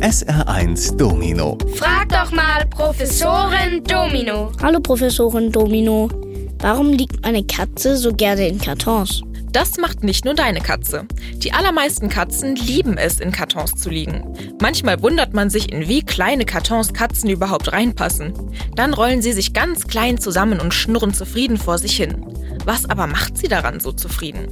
SR1 Domino. Frag doch mal Professorin Domino. Hallo Professorin Domino. Warum liegt meine Katze so gerne in Kartons? Das macht nicht nur deine Katze. Die allermeisten Katzen lieben es, in Kartons zu liegen. Manchmal wundert man sich, in wie kleine Kartons Katzen überhaupt reinpassen. Dann rollen sie sich ganz klein zusammen und schnurren zufrieden vor sich hin. Was aber macht sie daran so zufrieden?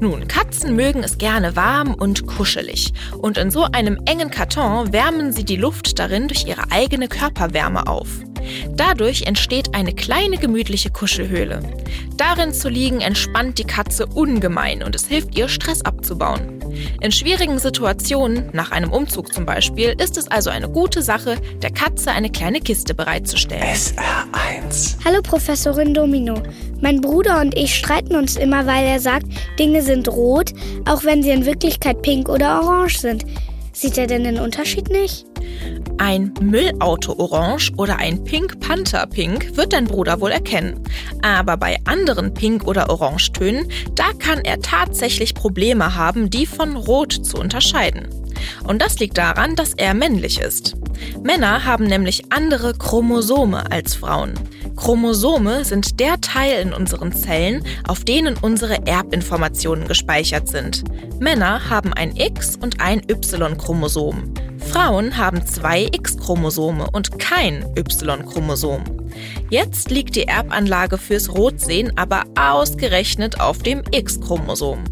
Nun, Katzen mögen es gerne warm und kuschelig. Und in so einem engen Karton wärmen sie die Luft darin durch ihre eigene Körperwärme auf. Dadurch entsteht eine kleine gemütliche Kuschelhöhle. Darin zu liegen entspannt die Katze ungemein und es hilft ihr, Stress abzubauen. In schwierigen Situationen, nach einem Umzug zum Beispiel, ist es also eine gute Sache, der Katze eine kleine Kiste bereitzustellen. SR1. Hallo Professorin Domino. Mein Bruder und ich streiten uns immer, weil er sagt, Dinge sind rot, auch wenn sie in Wirklichkeit pink oder orange sind. Sieht er denn den Unterschied nicht? Ein Müllauto orange oder ein Pink Panther Pink wird dein Bruder wohl erkennen. Aber bei anderen Pink- oder Orangetönen, da kann er tatsächlich Probleme haben, die von Rot zu unterscheiden. Und das liegt daran, dass er männlich ist. Männer haben nämlich andere Chromosome als Frauen. Chromosome sind der Teil in unseren Zellen, auf denen unsere Erbinformationen gespeichert sind. Männer haben ein X- und ein Y-Chromosom. Frauen haben zwei X-Chromosome und kein Y-Chromosom. Jetzt liegt die Erbanlage fürs Rotsehen aber ausgerechnet auf dem X-Chromosom.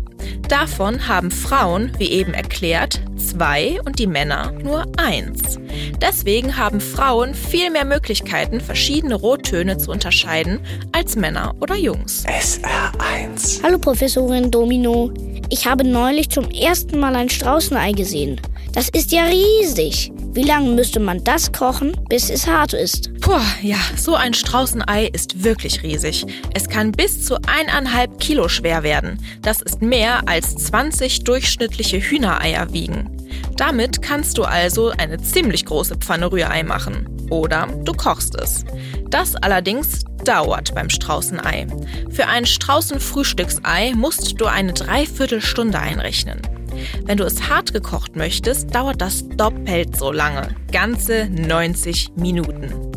Davon haben Frauen, wie eben erklärt, zwei und die Männer nur eins. Deswegen haben Frauen viel mehr Möglichkeiten, verschiedene Rottöne zu unterscheiden als Männer oder Jungs. SR1. Hallo Professorin Domino. Ich habe neulich zum ersten Mal ein Straußenei gesehen. Das ist ja riesig. Wie lange müsste man das kochen, bis es hart ist? Puh, ja, so ein Straußenei ist wirklich riesig. Es kann bis zu eineinhalb Kilo schwer werden. Das ist mehr als 20 durchschnittliche Hühnereier wiegen. Damit kannst du also eine ziemlich große Pfanne Rührei machen. Oder du kochst es. Das allerdings dauert beim Straußenei. Für ein Straußenfrühstücksei musst du eine Dreiviertelstunde einrechnen. Wenn du es hart gekocht möchtest, dauert das doppelt so lange, ganze 90 Minuten.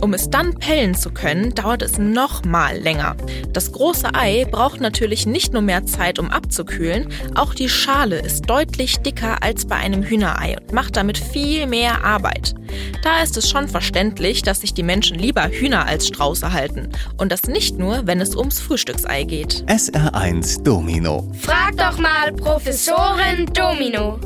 Um es dann pellen zu können, dauert es noch mal länger. Das große Ei braucht natürlich nicht nur mehr Zeit, um abzukühlen, auch die Schale ist deutlich dicker als bei einem Hühnerei und macht damit viel mehr Arbeit. Da ist es schon verständlich, dass sich die Menschen lieber Hühner als Strauße halten. Und das nicht nur, wenn es ums Frühstücksei geht. SR1 Domino. Frag doch mal Professorin Domino.